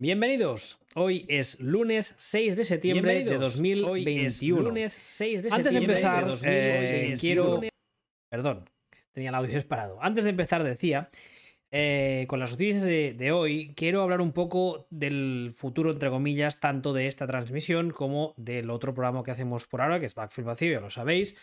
Bienvenidos. Hoy es lunes 6 de septiembre de 2021. lunes 6 de Antes de septiembre empezar, de 2021. eh, quiero. Perdón, tenía el audio disparado. Antes de empezar, decía. eh, con las noticias de, de hoy, quiero hablar un poco del futuro, entre comillas, tanto de esta transmisión como del otro programa que hacemos por ahora, que es Backfield Vacío, ya lo sabéis.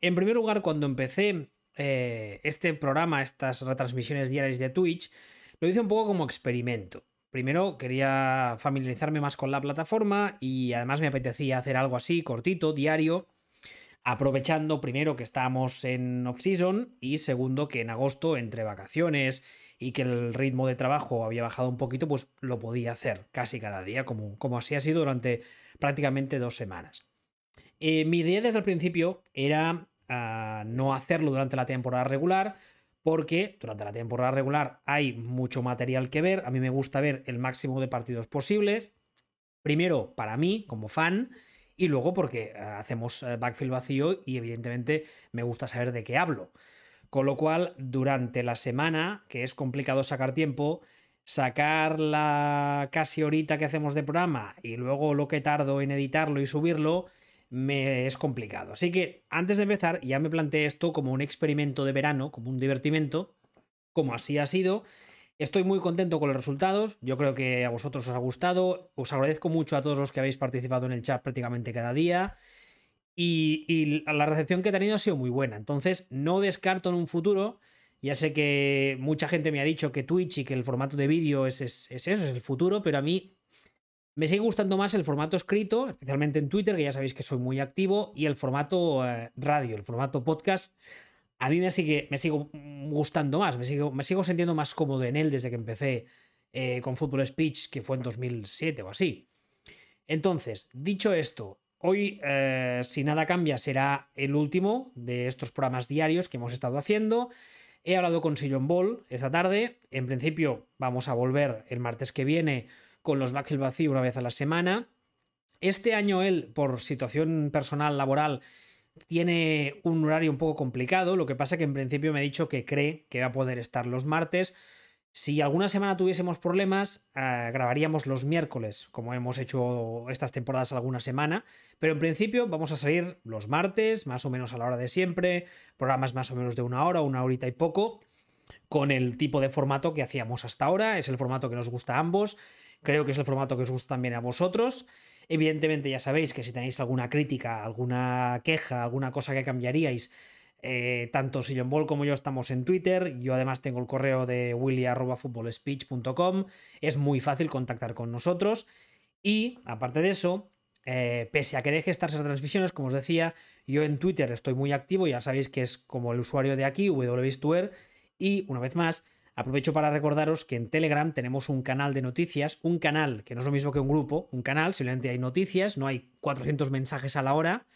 En primer lugar, cuando empecé eh, este programa, estas retransmisiones diarias de Twitch, lo hice un poco como experimento. Primero quería familiarizarme más con la plataforma y además me apetecía hacer algo así, cortito, diario, aprovechando primero que estábamos en off-season y segundo que en agosto, entre vacaciones y que el ritmo de trabajo había bajado un poquito, pues lo podía hacer casi cada día, como, como así ha sido durante prácticamente dos semanas. Eh, mi idea desde el principio era ah, no hacerlo durante la temporada regular, porque durante la temporada regular hay mucho material que ver. A mí me gusta ver el máximo de partidos posibles. Primero, para mí, como fan, y luego porque eh, hacemos eh, backfield vacío y evidentemente me gusta saber de qué hablo. Con lo cual, durante la semana, que es complicado sacar tiempo, sacar la casi horita que hacemos de programa y luego lo que tardo en editarlo y subirlo, me es complicado. Así que antes de empezar, ya me planteé esto como un experimento de verano, como un divertimento, como así ha sido. Estoy muy contento con los resultados. Yo creo que a vosotros os ha gustado. Os agradezco mucho a todos los que habéis participado en el chat prácticamente cada día. Y, la recepción que he tenido ha sido muy buena. Entonces, no descarto en un futuro. Ya sé que mucha gente me ha dicho que Twitch y que el formato de vídeo es eso, es el futuro, pero a mí me sigue gustando más el formato escrito, especialmente en Twitter, que ya sabéis que soy muy activo, y el formato eh, radio, el formato podcast. A mí me sigue, me sigo gustando más, me sigo, me sigo sintiendo más cómodo en él desde que empecé eh, con Football Speech, que fue en 2007 o así. Entonces, dicho esto, hoy, eh, si nada cambia, será el último de estos programas diarios que hemos estado haciendo. He hablado con Sillon Ball esta tarde. En principio, vamos a volver el martes que viene con los backfield vacío una vez a la semana. Este año él, por situación personal, laboral, tiene un horario un poco complicado. Lo que pasa que en principio me ha dicho que cree que va a poder estar los martes. Si alguna semana tuviésemos problemas, eh, grabaríamos los miércoles, como hemos hecho estas temporadas alguna semana. Pero en principio vamos a salir los martes, más o menos a la hora de siempre, programas más o menos de una hora, una horita y poco, con el tipo de formato que hacíamos hasta ahora. Es el formato que nos gusta a ambos. Creo que es el formato que os gusta también a vosotros. Evidentemente ya sabéis que si tenéis alguna crítica, alguna queja, alguna cosa que cambiaríais, eh, tanto Sillon Ball como yo estamos en Twitter. Yo además tengo el correo de willy.footballspeech.com. Es muy fácil contactar con nosotros. Y aparte de eso, eh, pese a que deje estas retransmisiones, como os decía, yo en Twitter estoy muy activo. Ya sabéis que es como el usuario de aquí, wbistuer. Y una vez más, Aprovecho para recordaros que en Telegram tenemos un canal de noticias, un canal que no es lo mismo que un grupo, un canal, simplemente hay noticias, no hay 400 mensajes a la hora.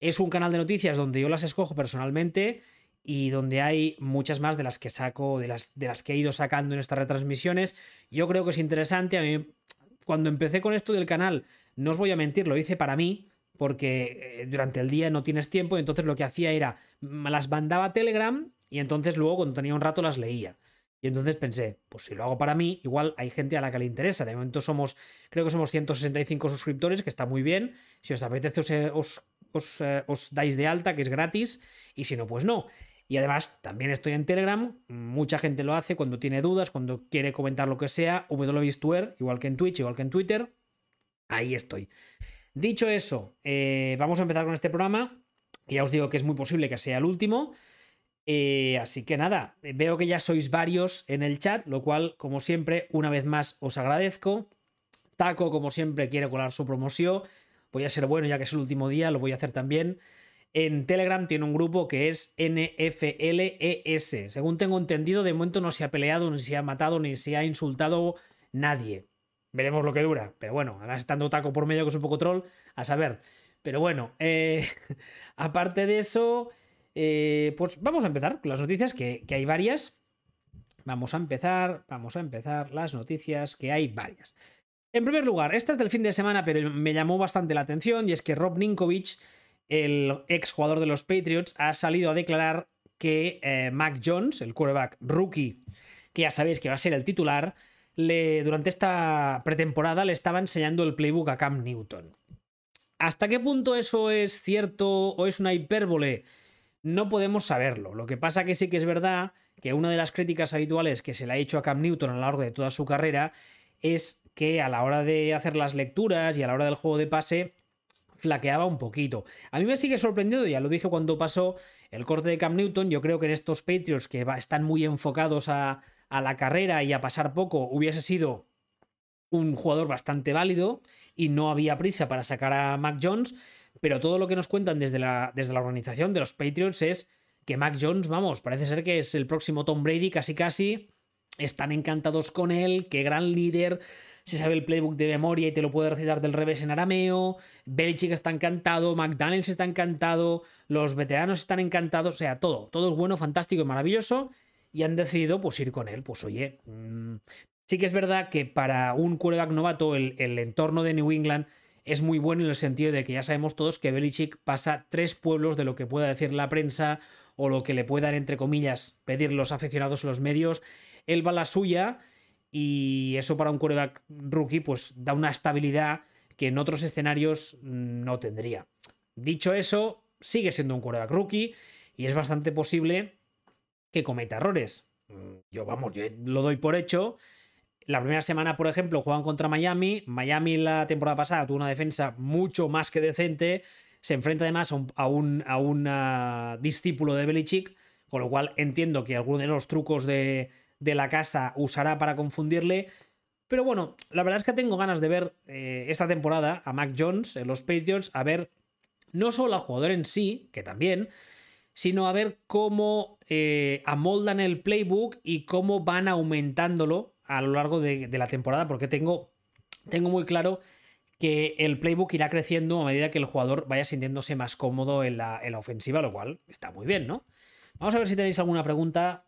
Es un canal de noticias donde yo las escojo personalmente y donde hay muchas más de las que saco, de las, que he ido sacando en estas retransmisiones. Yo creo que es interesante. A mí, cuando empecé con esto del canal, no os voy a mentir, lo hice para mí, porque durante el día no tienes tiempo, y entonces lo que hacía era, las mandaba Telegram y entonces luego cuando tenía un rato las leía. Y entonces pensé, pues si lo hago para mí, igual hay gente a la que le interesa. De momento somos, creo que somos 165 suscriptores, que está muy bien. Si os apetece, os, os, eh, os dais de alta, que es gratis. Y si no, pues no. Y además, también estoy en Telegram. Mucha gente lo hace cuando tiene dudas, cuando quiere comentar lo que sea. wbistuer, igual que en Twitch, igual que en Twitter. Ahí estoy. Dicho eso, eh, vamos a empezar con este programa. Que ya os digo que es muy posible que sea el último. Eh, así que nada, veo que ya sois varios en el chat, lo cual, como siempre, una vez más os agradezco. Taco, como siempre, quiere colar su promoción. Voy a ser bueno ya que es el último día, lo voy a hacer también. En Telegram tiene un grupo que es NFLES. Según tengo entendido, de momento no se ha peleado, ni se ha matado, ni se ha insultado nadie. Veremos lo que dura. Pero bueno, además estando Taco por medio, que es un poco troll, a saber. Pero bueno, eh, aparte de eso, eh, pues vamos a empezar con las noticias, que, que, hay varias. Vamos a empezar, vamos a empezar las noticias, que hay varias. En primer lugar, esta es del fin de semana, pero me llamó bastante la atención, y es que Rob Ninkovich, el ex jugador de los Patriots, ha salido a declarar que eh, Mac Jones, el quarterback rookie, que ya sabéis que va a ser el titular, le, durante esta pretemporada le estaba enseñando el playbook a Cam Newton. ¿Hasta qué punto eso es cierto o es una hipérbole? No podemos saberlo. Lo que pasa que sí que es verdad que una de las críticas habituales que se le ha hecho a Cam Newton a lo largo de toda su carrera es que a la hora de hacer las lecturas y a la hora del juego de pase flaqueaba un poquito. A mí me sigue sorprendiendo, ya lo dije cuando pasó el corte de Cam Newton, yo creo que en estos Patriots que están muy enfocados a, a la carrera y a pasar poco, hubiese sido un jugador bastante válido y no había prisa para sacar a Mac Jones, pero todo lo que nos cuentan desde la, desde la organización de los Patriots es que Mac Jones, vamos, parece ser que es el próximo Tom Brady casi casi, están encantados con él, qué gran líder, se sabe el playbook de memoria y te lo puede recitar del revés en arameo, Belichick está encantado, McDaniels está encantado, los veteranos están encantados, o sea, todo, todo es bueno, fantástico y maravilloso, y han decidido pues ir con él, pues oye, mm, sí que es verdad que para un quarterback novato el, el entorno de New England es muy bueno en el sentido de que ya sabemos todos que Belichick pasa tres pueblos de lo que pueda decir la prensa o lo que le puedan, entre comillas, pedir los aficionados los medios. Él va la suya y eso para un quarterback rookie pues da una estabilidad que en otros escenarios mm, no tendría. Dicho eso, sigue siendo un quarterback rookie y es bastante posible que cometa errores. Mm, yo, vamos, yo lo doy por hecho. La primera semana, por ejemplo, juegan contra Miami. Miami la temporada pasada tuvo una defensa mucho más que decente. Se enfrenta además a un, a un, discípulo de Belichick, con lo cual entiendo que alguno de los trucos de, de la casa usará para confundirle. Pero bueno, la verdad es que tengo ganas de ver eh, esta temporada a Mac Jones en los Patriots, a ver no solo al jugador en sí, que también, sino a ver cómo eh, amoldan el playbook y cómo van aumentándolo a lo largo de, la temporada, porque tengo, tengo muy claro que el playbook irá creciendo a medida que el jugador vaya sintiéndose más cómodo en la, en la ofensiva, lo cual está muy bien, ¿no? Vamos a ver si tenéis alguna pregunta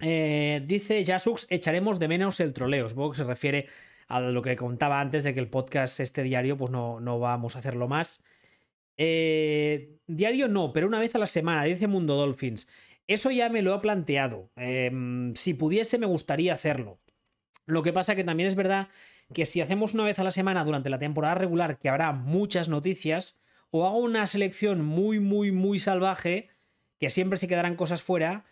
eh, dice Jasux, echaremos de menos el troleo. Supongo que se refiere a lo que contaba antes de que el podcast este diario, pues no, no vamos a hacerlo más. Eh, diario no, pero una vez a la semana, dice Mundo Dolphins. Eso ya me lo he planteado. Em, si pudiese, me gustaría hacerlo. Lo que pasa que también es verdad que si hacemos una vez a la semana durante la temporada regular, que habrá muchas noticias, o hago una selección muy, muy, muy salvaje, que siempre se quedarán cosas fuera,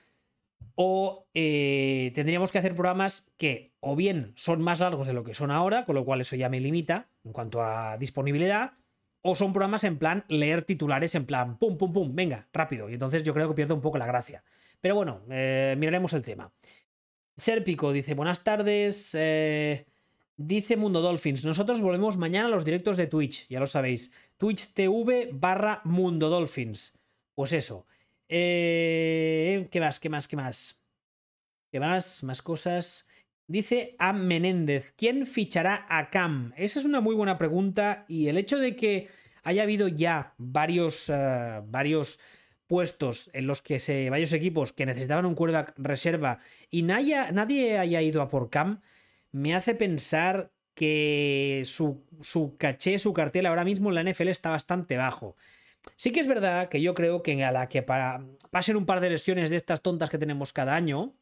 o eh, tendríamos que hacer programas que o bien son más largos de lo que son ahora, con lo cual eso ya me limita en cuanto a disponibilidad, o son programas en plan leer titulares en plan pum, pum, pum, venga, rápido. Y entonces yo creo que pierdo un poco la gracia. Pero bueno, eh, miraremos el tema. Serpico dice, buenas tardes. Eh, dice Mundo Dolphins, nosotros volvemos mañana a los directos de Twitch, ya lo sabéis. Twitch TV barra Mundo Dolphins. Pues eso. Eh, ¿Qué más? ¿Qué más? ¿Qué más? ¿Qué más? Más cosas. Dice a Menéndez, ¿quién fichará a Cam? Esa es una muy buena pregunta y el hecho de que haya habido ya varios, eh, varios puestos en los que se, varios equipos que necesitaban un quarterback reserva y nadie, nadie haya ido a por Cam, me hace pensar que su, su caché, su cartel ahora mismo en la NFL está bastante bajo. Sí que es verdad que yo creo que a la que para pasen un par de lesiones de estas tontas que tenemos cada año,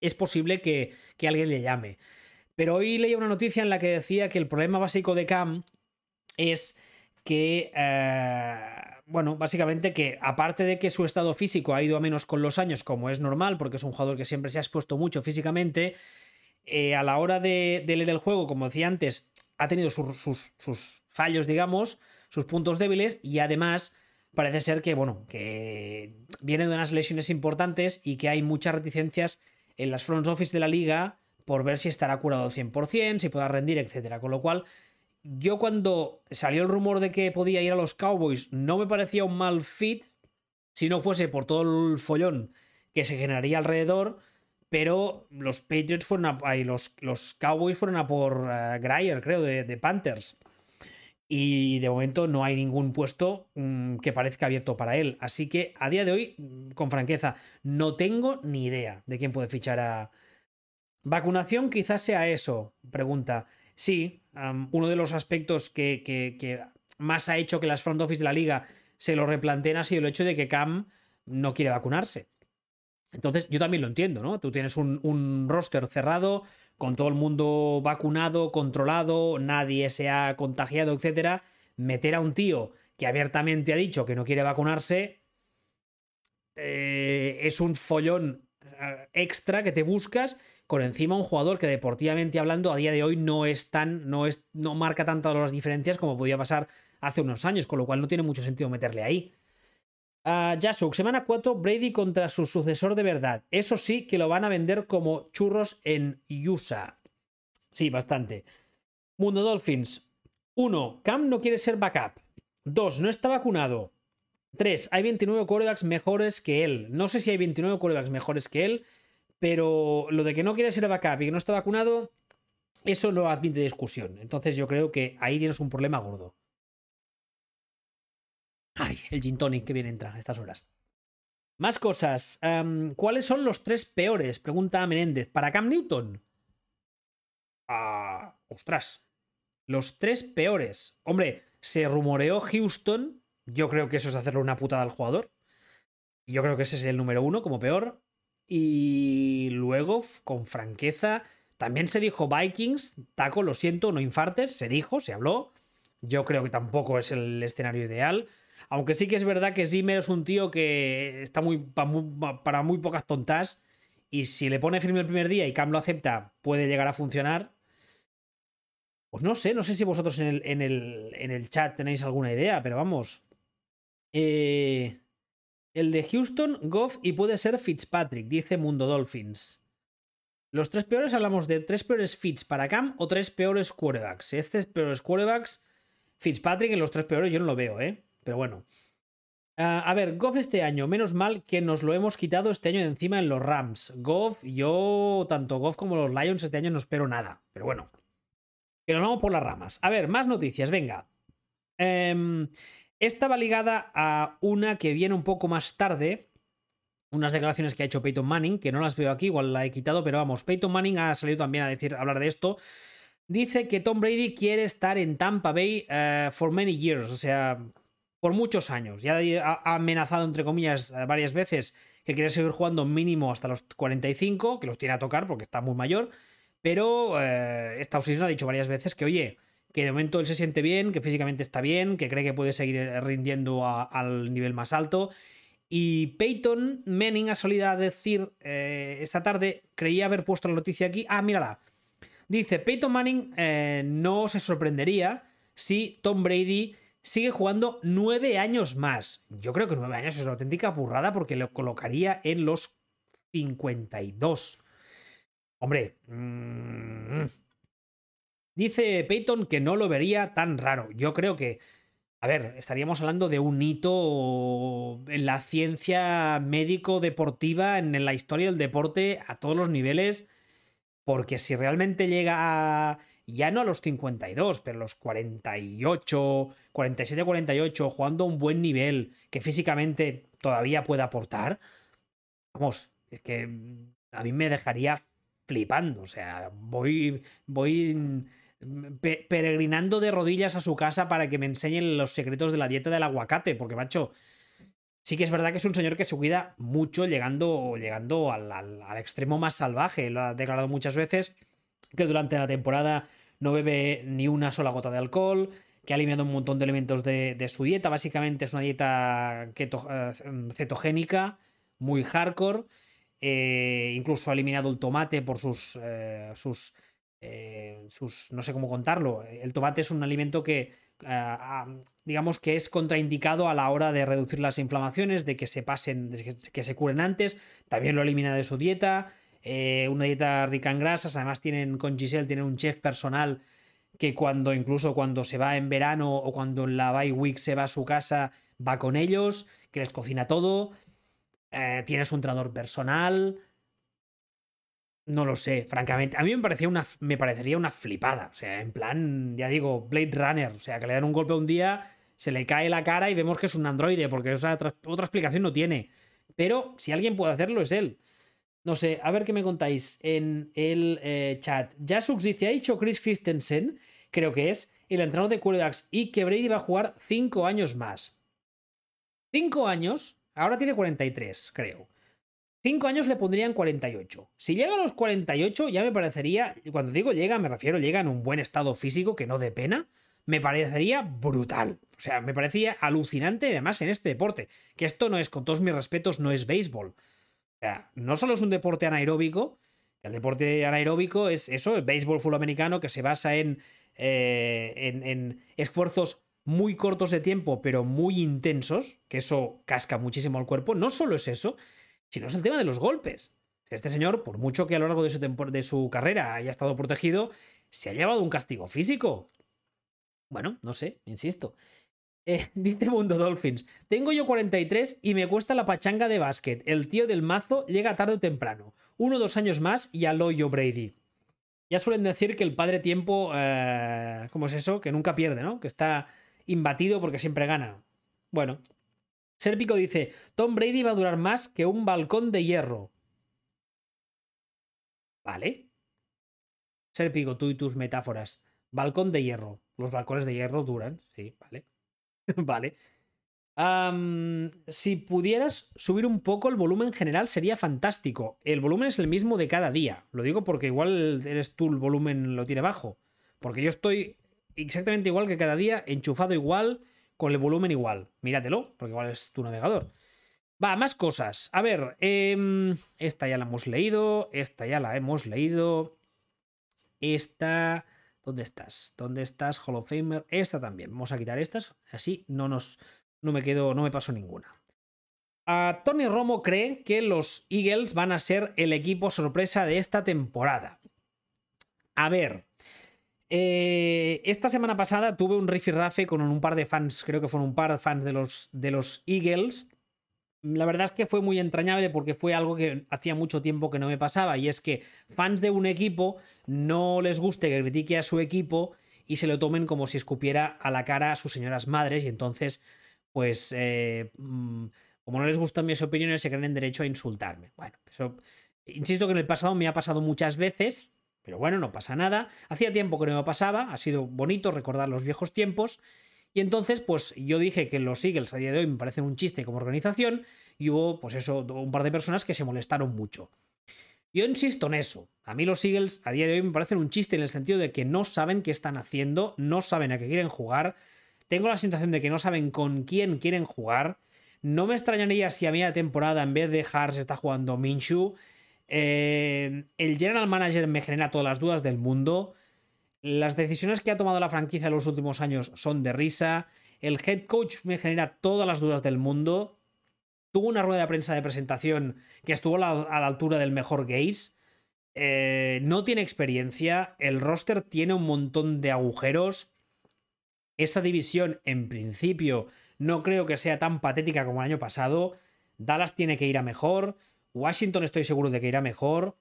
es posible que, alguien le llame. Pero hoy leí una noticia en la que decía que el problema básico de Cam es que, eh, bueno, básicamente que aparte de que su estado físico ha ido a menos con los años, como es normal, porque es un jugador que siempre se ha expuesto mucho físicamente, eh, a la hora de, leer el juego, como decía antes, ha tenido sus, sus fallos, digamos, sus puntos débiles y además parece ser que, bueno, que viene de unas lesiones importantes y que hay muchas reticencias en las front office de la liga por ver si estará curado al 100%, si pueda rendir, etc. Con lo cual, yo cuando salió el rumor de que podía ir a los Cowboys, no me parecía un mal fit si no fuese por todo el follón que se generaría alrededor, pero los Patriots fueron a, los, los Cowboys fueron a por uh, Grier, creo, de Panthers y de momento no hay ningún puesto mm, que parezca abierto para él. Así que a día de hoy, mm, con franqueza, no tengo ni idea de quién puede fichar a... Vacunación quizás sea eso, pregunta. Sí, uno de los aspectos que, más ha hecho que las front office de la liga se lo replanteen ha sido el hecho de que Cam no quiere vacunarse. Entonces, yo también lo entiendo, ¿no? Tú tienes un, roster cerrado con todo el mundo vacunado, controlado, nadie se ha contagiado, etcétera, meter a un tío que abiertamente ha dicho que no quiere vacunarse eh, es un follón eh, extra que te buscas con encima un jugador que deportivamente hablando a día de hoy no es tan no es no marca tantas las diferencias como podía pasar hace unos años, con lo cual no tiene mucho sentido meterle ahí. Uh, semana 4, Brady contra su sucesor de verdad. Eso sí que lo van a vender como churros en USA. Sí, bastante. Mundo Dolphins. 1. Cam no quiere ser backup. 2. No está vacunado. 3. Hay 29 quarterbacks mejores que él. No sé si hay 29 quarterbacks mejores que él, pero lo de que no quiere ser backup y que no está vacunado, eso no admite discusión. Entonces yo creo que ahí tienes un problema gordo. Ay, el gin tonic que bien entra a estas horas. Más cosas. ¿Cuáles son los tres peores? Pregunta Menéndez. ¿Para Cam Newton? Ah, ostras. Los tres peores. Hombre, se rumoreó Houston. Yo creo que eso es hacerle una putada al jugador. Yo creo que ese es el número uno como peor. Y luego, con franqueza, también se dijo Vikings. Taco, lo siento, no infartes. Se dijo, se habló. Yo creo que tampoco es el escenario ideal. Aunque sí que es verdad que Zimmer es un tío que está muy para muy pocas tontas. Y si le pone firme el primer día y Cam lo acepta, puede llegar a funcionar. Pues no sé, no sé si vosotros en el, en el, en el chat tenéis alguna idea, pero vamos. Eh, el de Houston, Goff y puede ser Fitzpatrick, dice Mundo Dolphins. Los tres peores hablamos de tres peores fits para Cam o tres peores quarterbacks. Este es peores quarterbacks, Fitzpatrick en los tres peores yo no lo veo, ¿eh? Pero bueno. Ah, a ver, Goff este año, menos mal que nos lo hemos quitado este año de encima en los Rams. Goff, yo, tanto Goff como los Lions este año no espero nada. Pero bueno. Pero vamos por las ramas. A ver, más noticias, venga. Em, esta va ligada a una que viene un poco más tarde. Unas declaraciones que ha hecho Peyton Manning, que no las veo aquí, igual la he quitado, pero vamos, Peyton Manning ha salido también a decir, a hablar de esto. Dice que Tom Brady quiere estar en Tampa Bay eh, for many years, o sea, por muchos años. Ya ha amenazado, entre comillas, eh, varias veces que quiere seguir jugando mínimo hasta los 45, que los tiene a tocar porque está muy mayor. Pero eh, Estados Unidos ha dicho varias veces que, oye, que de momento él se siente bien, que físicamente está bien, que cree que puede seguir eh, rindiendo al nivel más alto. Y Peyton Manning ha salido a decir esta tarde, creía haber puesto la noticia aquí. Ah, mírala. Dice: Peyton Manning no se sorprendería si Tom Brady sigue jugando nueve años más. Yo creo que nueve años es una auténtica burrada porque lo colocaría en los 52. Hombre, mm, dice Peyton que no lo vería tan raro. Yo creo que, a ver, estaríamos hablando de un hito en la ciencia médico-deportiva, en la historia del deporte a todos los niveles, porque si realmente llega a ya no a los 52, pero a los 48, 47, 48, jugando a un buen nivel, que físicamente todavía puede aportar, vamos, es que a mí me dejaría flipando. O sea, voy, voy peregrinando de rodillas a su casa para que me enseñen los secretos de la dieta del aguacate, porque, macho, sí que es verdad que es un señor que se cuida mucho llegando, llegando al, al extremo más salvaje. Lo ha declarado muchas veces que durante la temporada no bebe ni una sola gota de alcohol, que ha eliminado un montón de elementos de, su dieta. Básicamente es una dieta eh, cetogénica, muy hardcore. Eh, incluso ha eliminado el tomate por sus. Eh, sus, sus. no sé cómo contarlo. El tomate es un alimento que. digamos que es contraindicado a la hora de reducir las inflamaciones, de que se pasen, de que se curen antes. También lo elimina de su dieta. Eh, una dieta rica en grasas. Además, tienen con Giselle, tienen un chef personal que cuando, incluso cuando se va en verano o cuando en la bye week se va a su casa, va con ellos, que les cocina todo. Eh, tienes un entrenador personal. No lo sé, francamente. A mí me, parecía una, me parecería una flipada. O sea, en plan, ya digo, Blade Runner. O sea, que le dan un golpe un día, se le cae la cara y vemos que es un androide, porque otra, explicación no tiene. Pero si alguien puede hacerlo es él. No sé, a ver qué me contáis en el eh, chat. Jasux dice, ha dicho Chris Christensen, creo que es, el entrenador de quarterbacks, y que Brady va a jugar 5 años más. 5 años, ahora tiene 43, creo. 5 años le pondrían 48. Si llega a los 48, ya me parecería, cuando digo llega, me refiero llega en un buen estado físico que no de pena, me parecería brutal. O sea, me parecía alucinante además en este deporte. Que esto no es, con todos mis respetos, no es béisbol. O sea, no solo es un deporte anaeróbico, el deporte anaeróbico es eso, el béisbol full americano que se basa en, eh, en, en esfuerzos muy cortos de tiempo, pero muy intensos, que eso casca muchísimo al cuerpo. No solo es eso, sino es el tema de los golpes. Este señor, por mucho que a lo largo de su, de su carrera haya estado protegido, se ha llevado un castigo físico. Bueno, no sé, insisto. Eh, dice Mundo Dolphins, tengo yo 43 y me cuesta la pachanga de básquet. El tío del mazo llega tarde o temprano. Uno o dos años más y al hoyo Brady. Ya suelen decir que el padre tiempo, eh, ¿cómo es eso? Que nunca pierde, ¿no? Que está imbatido porque siempre gana. Bueno, Serpico dice, Tom Brady va a durar más que un balcón de hierro. Vale. Serpico, tú y tus metáforas. Balcón de hierro. Los balcones de hierro duran, sí, vale. vale. si pudieras subir un poco el volumen general sería fantástico. El volumen es el mismo de cada día. Lo digo porque igual eres tú el volumen lo tiene bajo. Porque yo estoy exactamente igual que cada día, enchufado igual, con el volumen igual. Míratelo, porque igual es tu navegador. Va, más cosas. A ver, em, esta ya la hemos leído, esta ya la hemos leído. Esta... ¿Dónde estás? ¿Dónde estás, Hall of Famer? Esta también. Vamos a quitar estas, así no nos... No me quedo, no me paso ninguna. A Tony Romo cree que los Eagles van a ser el equipo sorpresa de esta temporada. A ver, eh, esta semana pasada tuve un rifirrafe con un par de fans, creo que fueron un par de fans de los, de los Eagles. La verdad es que fue muy entrañable porque fue algo que hacía mucho tiempo que no me pasaba y es que fans de un equipo no les guste que critique a su equipo y se lo tomen como si escupiera a la cara a sus señoras madres y entonces pues eh, mm, como no les gustan mis opiniones se creen en derecho a insultarme. Bueno, insisto que en el pasado me ha pasado muchas veces, pero bueno, no pasa nada. Hacía tiempo que no me pasaba, ha sido bonito recordar los viejos tiempos. Y entonces, pues yo dije que los Eagles a día de hoy me parecen un chiste como organización y hubo, pues eso, un par de personas que se molestaron mucho. Yo insisto en eso. A mí los Eagles a día de hoy me parecen un chiste en el sentido de que no saben qué están haciendo, no saben a qué quieren jugar. Tengo la sensación de que no saben con quién quieren jugar. No me extrañaría si a media temporada en vez de Hars está jugando Minshew eh, el general manager me genera todas las dudas del mundo. Las decisiones que ha tomado la franquicia en los últimos años son de risa. El head coach me genera todas las dudas del mundo. Tuvo una rueda de prensa de presentación que estuvo a la, altura del mejor gaze. Eh, no tiene experiencia. El roster tiene un montón de agujeros. Esa división, en principio, no creo que sea tan patética como el año pasado. Dallas tiene que ir a mejor. Washington estoy seguro de que irá mejor.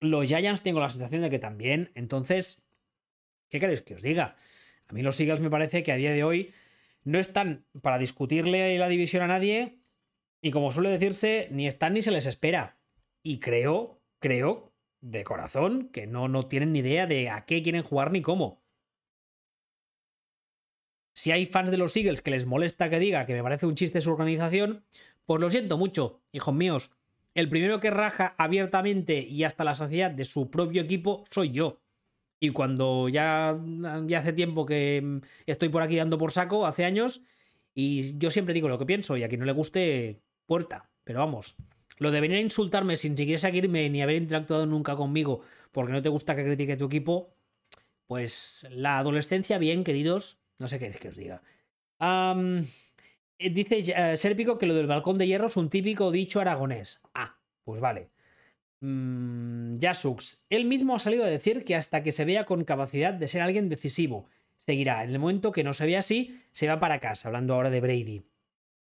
Los Giants tengo la sensación de que también. Entonces, ¿qué queréis que os diga? A mí los Eagles me parece que a día de hoy no están para discutirle la división a nadie. Y como suele decirse, ni están ni se les espera. Y creo, creo, de corazón, que no, no tienen ni idea de a qué quieren jugar ni cómo. Si hay fans de los Eagles que les molesta que diga que me parece un chiste su organización, pues lo siento mucho, hijos míos. El primero que raja abiertamente y hasta la saciedad de su propio equipo soy yo. Y cuando ya, hace tiempo que estoy por aquí dando por saco, hace años, y yo siempre digo lo que pienso, y a quien no le guste, puerta. Pero vamos, lo de venir a insultarme sin siquiera seguirme ni haber interactuado nunca conmigo porque no te gusta que critique tu equipo, pues la adolescencia, bien, queridos, no sé qué es que os diga. Dice uh, Serpico que lo del balcón de hierro es un típico dicho aragonés. Ah, pues vale. Mm, él mismo ha salido a decir que hasta que se vea con capacidad de ser alguien decisivo, seguirá. En el momento que no se vea así, se va para casa, hablando ahora de Brady.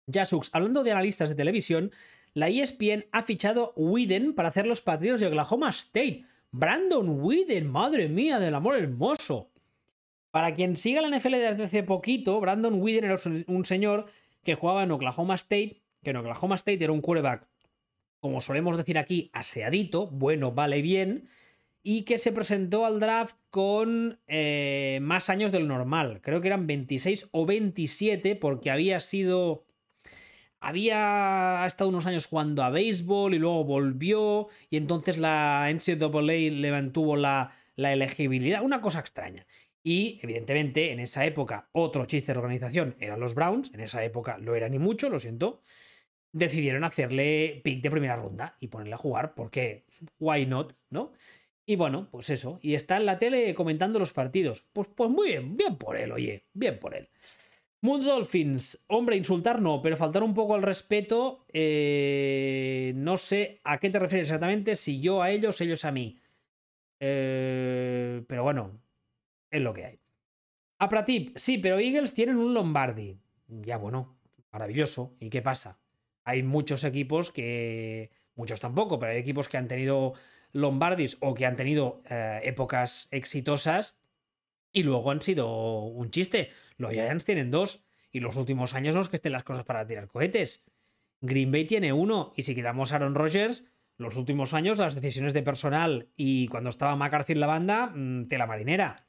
Yasux, hablando de analistas de televisión, la ESPN ha fichado Whedon para hacer los Patriots de Oklahoma State. Brandon Whedon, madre mía del amor hermoso. Para quien siga la NFL desde hace poquito, Brandon Whedon era un señor que jugaba en Oklahoma State, que en Oklahoma State era un quarterback, como solemos decir aquí, aseadito, bueno, vale bien, y que se presentó al draft con eh, más años del normal. Creo que eran 26 o 27 porque había sido... había estado unos años jugando a béisbol y luego volvió y entonces la NCAA le mantuvo la, la elegibilidad, una cosa extraña. Y evidentemente en esa época otro chiste de organización eran los Browns, en esa época lo era ni mucho, lo siento, decidieron hacerle pick de primera ronda y ponerle a jugar porque why not, ¿no? Y bueno, pues eso, y está en la tele comentando los partidos. Pues, pues muy bien, bien por él, oye, bien por él. Mundo Dolphins, hombre, insultar no, pero faltar un poco al respeto, eh, no sé a qué te refieres exactamente, si yo a ellos, ellos a mí. Eh, pero bueno, es lo que hay. A Pratip, sí, pero Eagles tienen un Lombardi. Ya bueno, maravilloso. ¿Y qué pasa? Hay muchos equipos que, muchos tampoco, pero hay equipos que han tenido Lombardis o que han tenido eh, épocas exitosas y luego han sido un chiste. Los Giants tienen dos y los últimos años no es que estén las cosas para tirar cohetes. Green Bay tiene uno y si quitamos Aaron Rodgers, los últimos años las decisiones de personal y cuando estaba McCarthy en la banda, mm, tela marinera.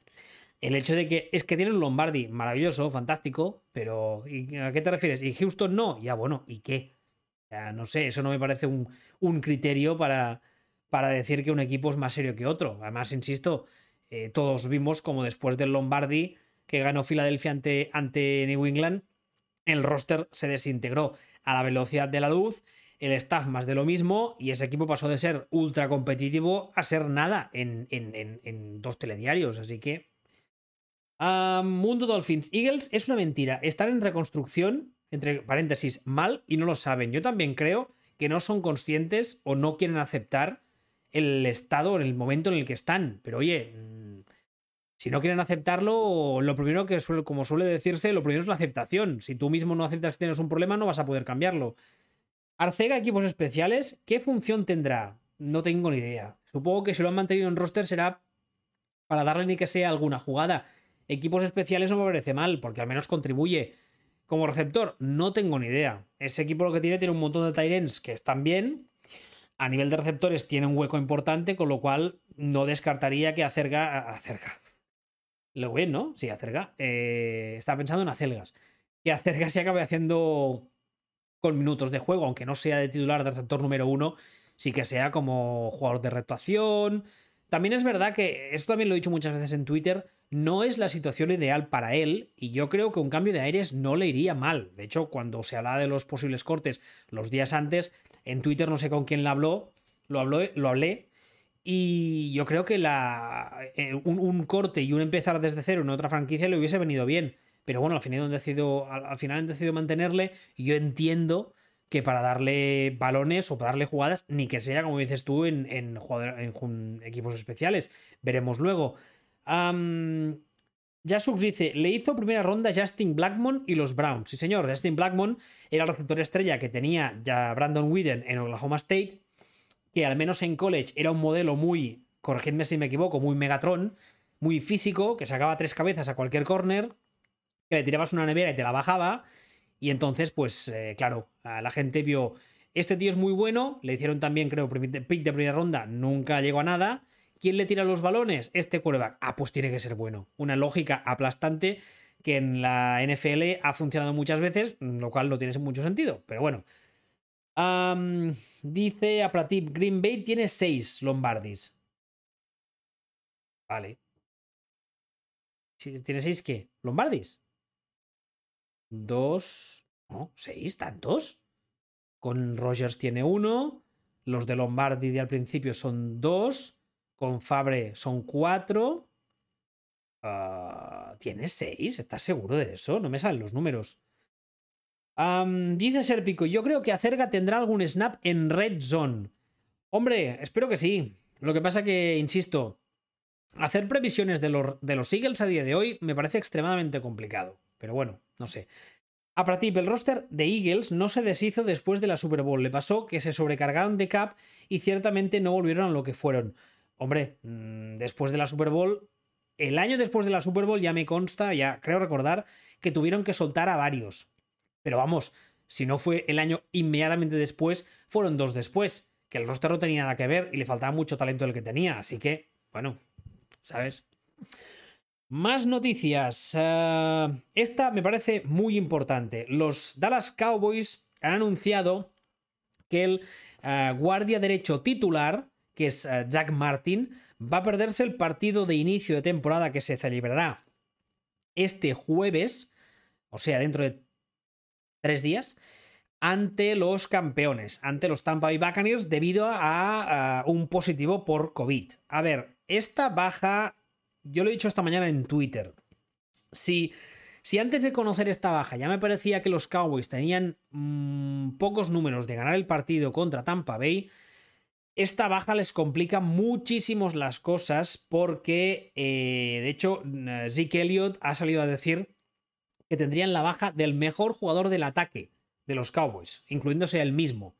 El hecho de que es que tienen Lombardi, maravilloso, fantástico, pero ¿a qué te refieres? ¿Y Houston no? Ya bueno, ¿y qué? Ya, no sé, eso no me parece un, un criterio para, para decir que un equipo es más serio que otro. Además, insisto, eh, todos vimos como después del Lombardi que ganó Filadelfia ante, ante New England, el roster se desintegró a la velocidad de la luz, el staff más de lo mismo, y ese equipo pasó de ser ultra competitivo a ser nada en, en, dos telediarios. Así que. Mundo Dolphins. Eagles es una mentira. Están en reconstrucción, entre paréntesis, mal y no lo saben. Yo también creo que no son conscientes o no quieren aceptar el estado, en el momento en el que están. Pero oye, mm, si no quieren aceptarlo, lo primero que suele, como suele decirse, lo primero es la aceptación. Si tú mismo no aceptas que tienes un problema, no vas a poder cambiarlo. Arcega, equipos especiales, ¿qué función tendrá? No tengo ni idea. Supongo que si lo han mantenido en roster será para darle ni que sea alguna jugada. Equipos especiales no me parece mal, porque al menos contribuye. Como receptor, no tengo ni idea. Ese equipo lo que tiene tiene un montón de Tyrants que están bien, a nivel de receptores tiene un hueco importante, con lo cual no descartaría que acerca. acerca. Lo ven, ¿no? Sí, acerca. Eh, está pensando en acelgas. Que acerca se acabe haciendo con minutos de juego, aunque no sea de titular de receptor número uno, sí que sea como jugador de retuación. También es verdad que, esto también lo he dicho muchas veces en Twitter, no es la situación ideal para él y yo creo que un cambio de aires no le iría mal. De hecho, cuando se hablaba de los posibles cortes los días antes, en Twitter no sé con quién lo habló, lo, habló, lo hablé y yo creo que la, eh, un, corte y un empezar desde cero en otra franquicia le hubiese venido bien. Pero bueno, al final han decidido, al, final han decidido mantenerle y yo entiendo que para darle balones o para darle jugadas, ni que sea, como dices tú, en, en, en equipos especiales. Veremos luego. Um, dice, le hizo primera ronda Justin Blackmon y los Browns. Sí, señor, Justin Blackmon era el receptor estrella que tenía ya Brandon Whedon en Oklahoma State, que al menos en college era un modelo muy, corregidme si me equivoco, muy Megatron, muy físico, que sacaba tres cabezas a cualquier corner, que le tirabas una nevera y te la bajaba. Y entonces, pues, eh, claro, la gente vio, este tío es muy bueno, le hicieron también, creo, pick de primera ronda, nunca llegó a nada. ¿Quién le tira los balones? Este quarterback. Ah, pues tiene que ser bueno. Una lógica aplastante que en la NFL ha funcionado muchas veces, lo cual no tiene mucho sentido. Pero bueno. dice a Pratip, Green Bay tiene seis Lombardis. Vale. ¿Tiene seis qué? ¿Lombardis? Dos. No, seis, tantos. Con Rogers tiene uno. Los de Lombardi de al principio son dos. Con Fabre son cuatro. Ah, ¿Tienes seis? ¿Estás seguro de eso? No me salen los números. dice Serpico, yo creo que Acerga tendrá algún snap en Red Zone. Hombre, espero que sí. Lo que pasa que, insisto, hacer previsiones de los, de los Eagles a día de hoy me parece extremadamente complicado. Pero bueno, no sé. A Pratip, el roster de Eagles no se deshizo después de la Super Bowl. Le pasó que se sobrecargaron de cap y ciertamente no volvieron a lo que fueron. Hombre, mm, después de la Super Bowl, el año después de la Super Bowl ya me consta, ya creo recordar, que tuvieron que soltar a varios. Pero vamos, si no fue el año inmediatamente después, fueron dos después, que el roster no tenía nada que ver y le faltaba mucho talento del que tenía. Así que, bueno, ¿sabes? Más noticias. Eh, esta me parece muy importante. Los Dallas Cowboys han anunciado que el eh, guardia derecho titular, que es eh, Jack Martin, va a perderse el partido de inicio de temporada que se celebrará este jueves, o sea, dentro de tres días, ante los campeones, ante los Tampa Bay Buccaneers, debido a, un positivo por COVID. A ver, esta baja, yo lo he dicho esta mañana en Twitter. Si, antes de conocer esta baja ya me parecía que los Cowboys tenían mm, pocos números de ganar el partido contra Tampa Bay, esta baja les complica muchísimos las cosas porque, eh, de hecho, Zeke Elliott ha salido a decir que tendrían la baja del mejor jugador del ataque de los Cowboys, incluyéndose el mismo.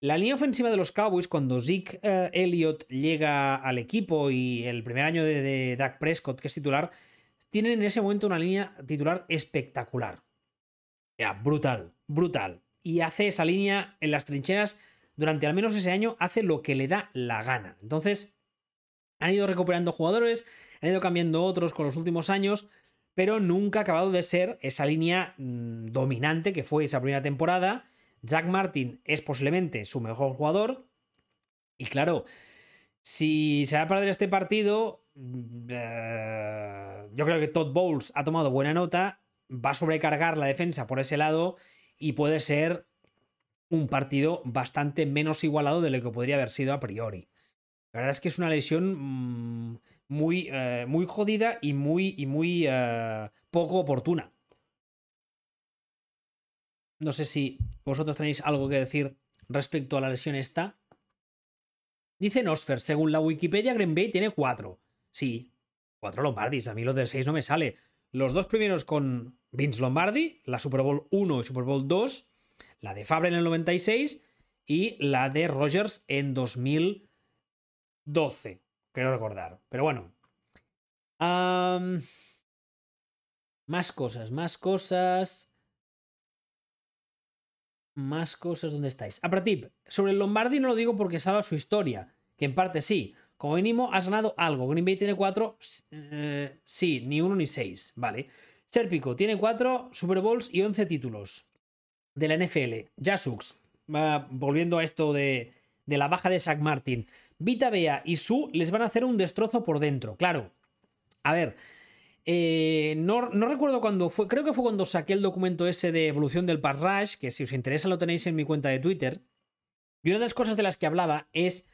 La línea ofensiva de los Cowboys, cuando Zeke eh, Elliott llega al equipo y el primer año de, de Dak Prescott, que es titular, tienen en ese momento una línea titular espectacular. Ya, brutal, brutal. Y hace esa línea en las trincheras durante al menos ese año hace lo que le da la gana. Entonces, han ido recuperando jugadores, han ido cambiando otros con los últimos años, pero nunca ha acabado de ser esa línea mm, dominante que fue esa primera temporada. Jack Martin es posiblemente su mejor jugador. Y claro, si se va a perder este partido, mm, eh, yo creo que Todd Bowles ha tomado buena nota, va a sobrecargar la defensa por ese lado y puede ser un partido bastante menos igualado de lo que podría haber sido a priori. La verdad es que es una lesión mm, muy, eh, muy jodida y muy, y muy eh, poco oportuna. No sé si vosotros tenéis algo que decir respecto a la lesión esta. Dice Nosfer, según la Wikipedia, Green Bay tiene cuatro. Sí, cuatro Lombardis. A mí lo del 6 no me sale. Los dos primeros con Vince Lombardi, la Super Bowl 1 y Super Bowl 2, la de Fabre en el 96 y la de Rogers en 2012, creo recordar. Pero bueno. más cosas, más cosas. Más cosas, ¿dónde estáis? Apratip, sobre el Lombardi no lo digo porque salga su historia, que en parte sí. Como mínimo has ganado algo. Green Bay tiene 4, eh, sí, ni uno ni seis, vale. Serpico tiene 4 Super Bowls y 11 títulos de la NFL, Jasux, volviendo a esto de, la baja de Zach Martin, Vita Bea y Su les van a hacer un destrozo por dentro. Claro. A ver. Eh, no, recuerdo cuándo fue. Creo que fue cuando saqué el documento ese de evolución del Pass Rush. Que si os interesa lo tenéis en mi cuenta de Twitter. Y una de las cosas de las que hablaba es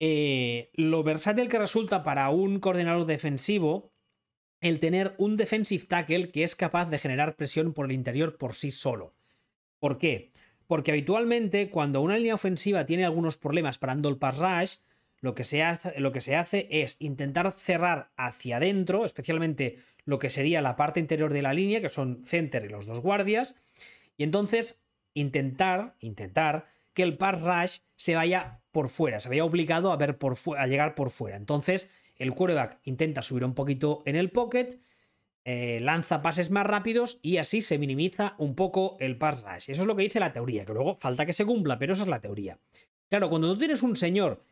eh, lo versátil que resulta para un coordinador defensivo el tener un defensive tackle que es capaz de generar presión por el interior por sí solo. ¿Por qué? Porque habitualmente cuando una línea ofensiva tiene algunos problemas parando el pass rush, lo que, se hace, lo que se hace es intentar cerrar hacia adentro, especialmente lo que sería la parte interior de la línea, que son center y los dos guardias, y entonces intentar, intentar que el pass rush se vaya por fuera, se vaya obligado a, ver por a llegar por fuera. Entonces, el quarterback intenta subir un poquito en el pocket, eh, lanza pases más rápidos y así se minimiza un poco el pass rush. Eso es lo que dice la teoría, que luego falta que se cumpla, pero esa es la teoría. Claro, cuando tú tienes un señor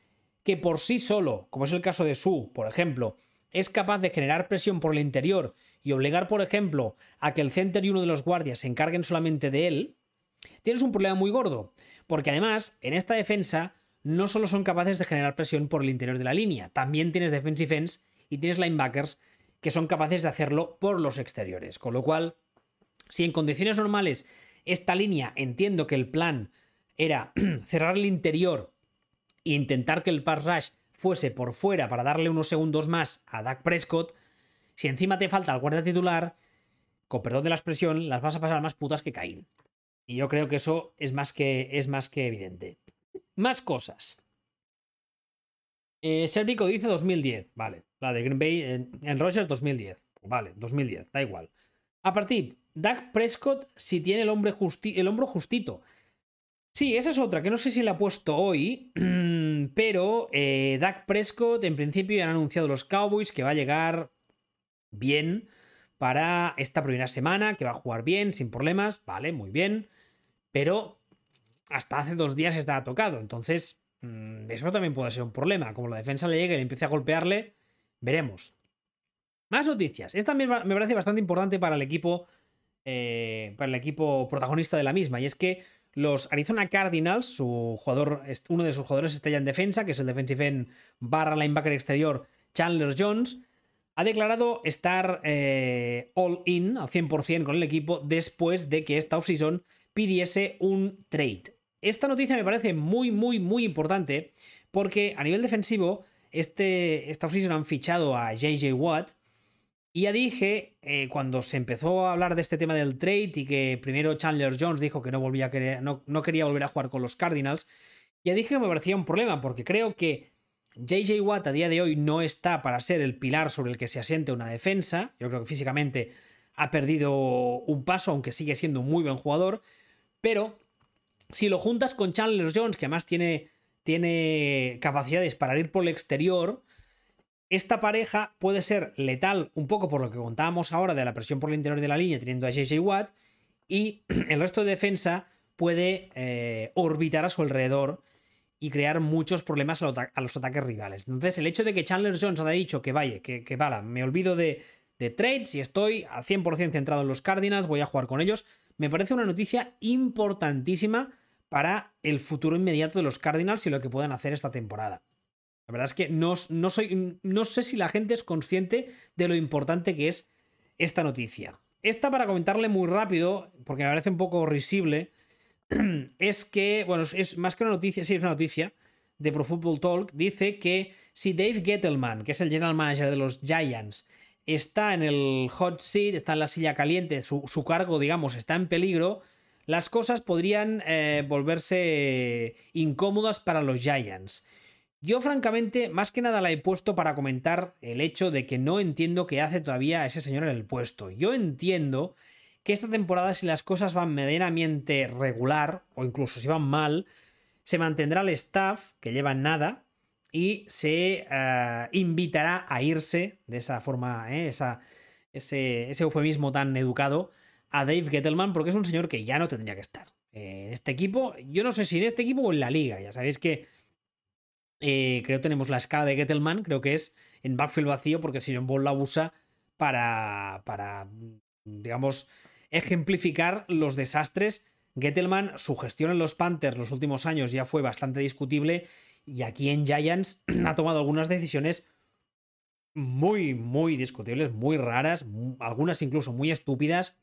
que por sí solo, como es el caso de Su, por ejemplo, es capaz de generar presión por el interior y obligar, por ejemplo, a que el center y uno de los guardias se encarguen solamente de él, tienes un problema muy gordo. Porque además, en esta defensa, no solo son capaces de generar presión por el interior de la línea, también tienes defensive ends y tienes linebackers que son capaces de hacerlo por los exteriores. Con lo cual, si en condiciones normales esta línea entiendo que el plan era cerrar el interior e intentar que el pass rush fuese por fuera para darle unos segundos más a Dak Prescott, si encima te falta el guardia titular, con perdón de la expresión, las vas a pasar más putas que Caín. Y yo creo que eso es más que, es más que evidente. Más cosas. Eh, Servico dice 2010, vale. La de Green Bay en, Rogers 2010. Vale, 2010, da igual. A partir, Dak Prescott si tiene el, hombre el hombro justito. Sí, esa es otra, que no sé si la ha puesto hoy, pero eh, Dak Prescott en principio ya han anunciado los Cowboys que va a llegar bien para esta primera semana, que va a jugar bien, sin problemas, vale, muy bien, pero hasta hace dos días estaba tocado, entonces eso también puede ser un problema, como la defensa le llegue y le empiece a golpearle, Veremos. Más noticias. Esta me parece bastante importante para el equipo. Eh, para el equipo protagonista de la misma. Y es que los Arizona Cardinals, su jugador, uno de sus jugadores estrella en defensa, que es el defensive end barra linebacker exterior Chandler Jones, ha declarado estar eh, all in al 100% con el equipo después de que esta offseason pidiese un trade. Esta noticia me parece muy, muy, muy importante porque a nivel defensivo, este, esta offseason han fichado a JJ Watt. Y ya dije, eh, cuando se empezó a hablar de este tema del trade y que primero Chandler Jones dijo que no, volvía no, no quería volver a jugar con los Cardinals, ya dije que me parecía un problema porque creo que JJ Watt a día de hoy no está para ser el pilar sobre el que se asiente una defensa. Yo creo que físicamente ha perdido un paso, aunque sigue siendo un muy buen jugador. Pero si lo juntas con Chandler Jones, que además tiene, tiene capacidades para ir por el exterior, esta pareja puede ser letal un poco por lo que contábamos ahora de la presión por el interior de la línea teniendo a JJ Watt y el resto de defensa puede eh, orbitar a su alrededor y crear muchos problemas a, los ataques rivales. Entonces, el hecho de que Chandler Jones haya dicho que vaya, que, que me olvido de, de trades y estoy al 100% centrado en los Cardinals, voy a jugar con ellos, me parece una noticia importantísima para el futuro inmediato de los Cardinals y lo que puedan hacer esta temporada. La verdad es que no, no, soy, no sé si la gente es consciente de lo importante que es esta noticia. Esta para comentarle muy rápido, porque me parece un poco risible, es que, bueno, es más que una noticia, sí, es una noticia de Pro Football Talk, dice que si Dave Gettleman, que es el general manager de los Giants, está en el hot seat, está en la silla caliente, su, cargo, digamos, está en peligro, las cosas podrían eh, volverse incómodas para los Giants. Yo, francamente, más que nada la he puesto para comentar el hecho de que no entiendo qué hace todavía ese señor en el puesto. Yo entiendo que esta temporada, si las cosas van medianamente regular, o incluso si van mal, se mantendrá el staff, que lleva nada, y se eh, invitará a irse de esa forma, eh, esa, ese, eufemismo tan educado, a Dave Gettleman, porque es un señor que ya no tendría que estar en este equipo. Yo no sé si en este equipo o en la liga, ya sabéis que eh, creo que tenemos la escala de Gettleman, creo que es en backfield vacío, porque si John Ball la usa para, para digamos, ejemplificar los desastres. Gettelman, su gestión en los Panthers los últimos años ya fue bastante discutible y aquí en Giants ha tomado algunas decisiones muy, muy discutibles, muy raras, algunas incluso muy estúpidas.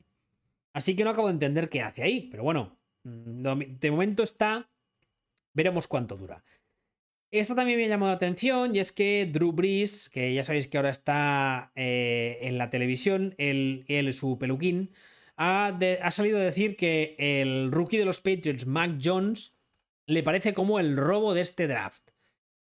Así que no acabo de entender qué hace ahí, pero bueno, mm, de momento está, veremos cuánto dura. Esto también me ha llamado la atención y es que Drew Brees, que ya sabéis que ahora está eh, en la televisión, él, él, su peluquín, ha, salido a decir que el rookie de los Patriots, Mac Jones, le parece como el robo de este draft.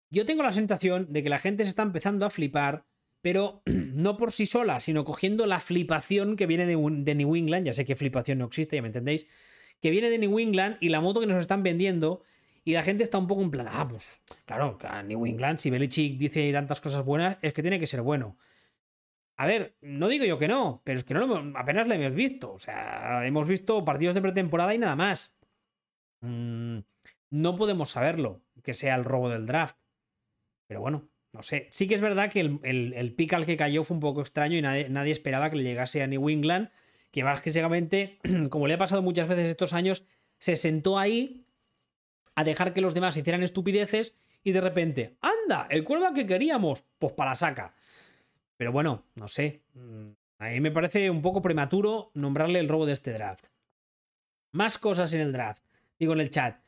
Yo tengo la sensación de que la gente se está empezando a flipar, pero no por sí sola, sino cogiendo la flipación que viene de, New England, ya sé que flipación no existe, ya me entendéis, que viene de New England y la moto que nos están vendiendo, y la gente está un poco en plan, ah, pues claro, New England, si Belichick dice tantas cosas buenas, es que tiene que ser bueno. A ver, no digo yo que no, pero es que no lo, apenas lo hemos visto. O sea, hemos visto partidos de pretemporada y nada más. Mm, no podemos saberlo, que sea el robo del draft. Pero bueno, no sé. Sí que es verdad que el, el, pick al que cayó fue un poco extraño y nadie, nadie, esperaba que le llegase a New England, que básicamente, como le ha pasado muchas veces estos años, se sentó ahí a dejar que los demás hicieran estupideces y de repente, anda, el cuervo que queríamos, pues para la saca. Pero bueno, no sé. Mm, a mí me parece un poco prematuro nombrarle el robo de este draft. Más cosas en el draft. Digo en el chat.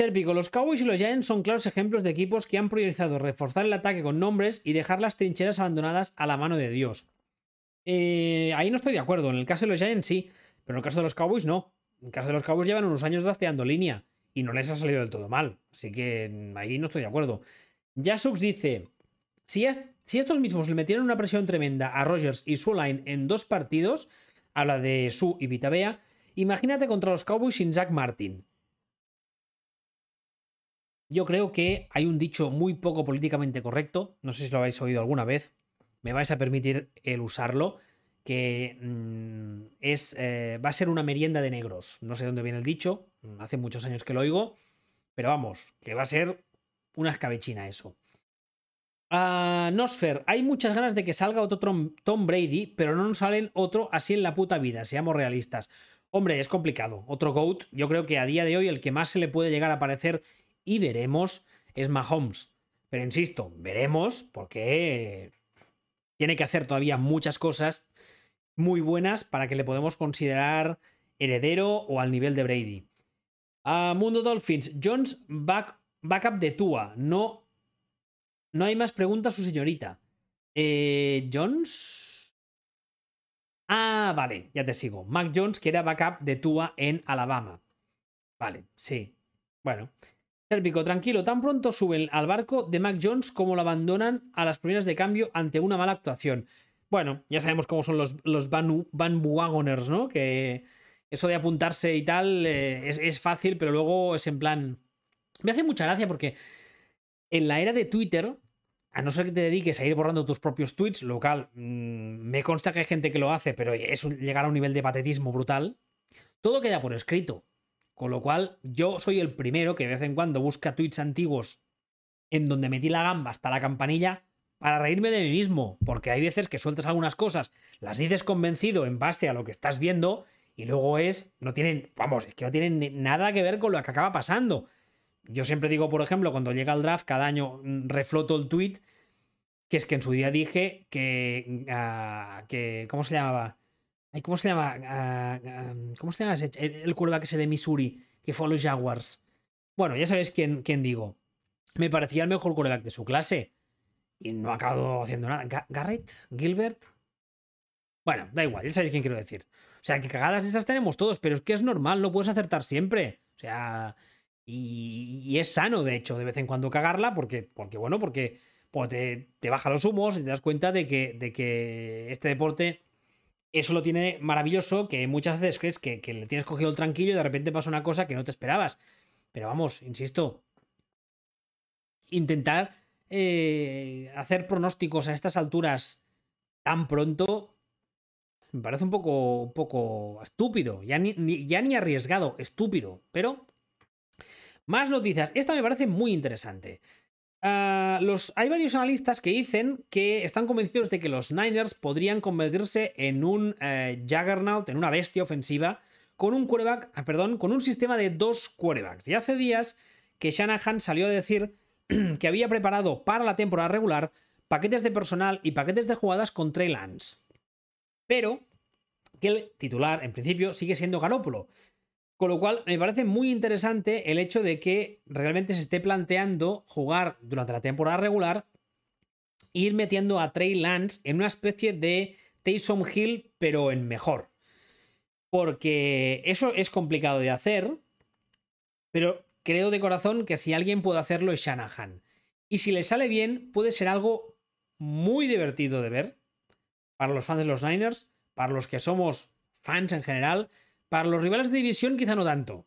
Serpico, los Cowboys y los Giants son claros ejemplos de equipos que han priorizado reforzar el ataque con nombres y dejar las trincheras abandonadas a la mano de Dios. Eh, ahí no estoy de acuerdo. En el caso de los Giants sí, pero en el caso de los Cowboys no. En el caso de los Cowboys llevan unos años drafteando línea y no les ha salido del todo mal. Así que ahí no estoy de acuerdo. Jasux dice: si, estos mismos le metieron una presión tremenda a Rogers y su line en dos partidos, habla de Su y Vitabea, imagínate contra los Cowboys sin Zach Martin. Yo creo que hay un dicho muy poco políticamente correcto, no sé si lo habéis oído alguna vez, me vais a permitir el usarlo, que mm, es, eh, va a ser una merienda de negros. No sé dónde viene el dicho, hace muchos años que lo oigo, pero vamos, que va a ser una escabechina eso. Uh, Nosfer, hay muchas ganas de que salga otro Tom Brady, pero no nos salen otro así en la puta vida, seamos realistas. Hombre, es complicado. Otro GOAT, yo creo que a día de hoy el que más se le puede llegar a parecer y veremos es Mahomes. Pero insisto, veremos porque tiene que hacer todavía muchas cosas muy buenas para que le podamos considerar heredero o al nivel de Brady. A Mundo Dolphins, Jones back, backup de Tua. No, no hay más preguntas, su señorita. Eh, Jones. Ah, vale, ya te sigo. Mac Jones, que era backup de Tua en Alabama. Vale, sí. Bueno. Sérpico, tranquilo, tan pronto suben al barco de Mac Jones como lo abandonan a las primeras de cambio ante una mala actuación. Bueno, ya sabemos cómo son los, Van, Van Wagoners, ¿no? Que eso de apuntarse y tal eh, es, fácil, pero luego es en plan. Me hace mucha gracia porque en la era de Twitter, a no ser que te dediques a ir borrando tus propios tweets, lo cual mm, me consta que hay gente que lo hace, pero es llegar a un nivel de patetismo brutal, todo queda por escrito. Con lo cual, yo soy el primero que de vez en cuando busca tweets antiguos en donde metí la gamba hasta la campanilla para reírme de mí mismo, porque hay veces que sueltas algunas cosas, las dices convencido en base a lo que estás viendo, y luego es, no tienen, vamos, es que no tienen nada que ver con lo que acaba pasando. Yo siempre digo, por ejemplo, cuando llega el draft, cada año mm, refloto el tweet, que es que en su día dije que, ah, que ¿cómo se llamaba? ¿Cómo se llama? Ah, ah, ¿Cómo se llama ese, el, que ese de Missouri, que fue a los Jaguars? Bueno, ya sabéis quién, quién digo. Me parecía el mejor quarterback de su clase. Y no ha acabado haciendo nada. ¿Garrett? ¿Gilbert? Bueno, da igual, ya sabéis quién quiero decir. O sea, que cagadas esas tenemos todos, pero es que es normal, no puedes acertar siempre. O sea, y, es sano, de hecho, de vez en cuando cagarla, porque, porque bueno, porque pues, te, te, baja los humos y te das cuenta de que, de que este deporte eso lo tiene maravilloso, que muchas veces crees que, le tienes cogido el tranquilo y de repente pasa una cosa que no te esperabas. Pero vamos, insisto, intentar eh, hacer pronósticos a estas alturas tan pronto me parece un poco, poco estúpido, ya ni, ya ni arriesgado, estúpido. Pero, más noticias. Esta me parece muy interesante. Ah, hay varios analistas que dicen que están convencidos de que los Niners podrían convertirse en un eh, Juggernaut, en una bestia ofensiva, con un quarterback, ah, perdón, con un sistema de dos quarterbacks. Y hace días que Shanahan salió a decir que había preparado para la temporada regular paquetes de personal y paquetes de jugadas con Trey Lance. Pero que el titular, en principio, sigue siendo Garópolo. Con lo cual, me parece muy interesante el hecho de que realmente se esté planteando jugar durante la temporada regular ir metiendo a Trey Lance en una especie de Taysom Hill, pero en mejor. Porque eso es complicado de hacer, pero creo de corazón que si alguien puede hacerlo es Shanahan. Y si le sale bien, puede ser algo muy divertido de ver para los fans de los Niners, para los que somos fans en general, para los rivales de división quizá no tanto,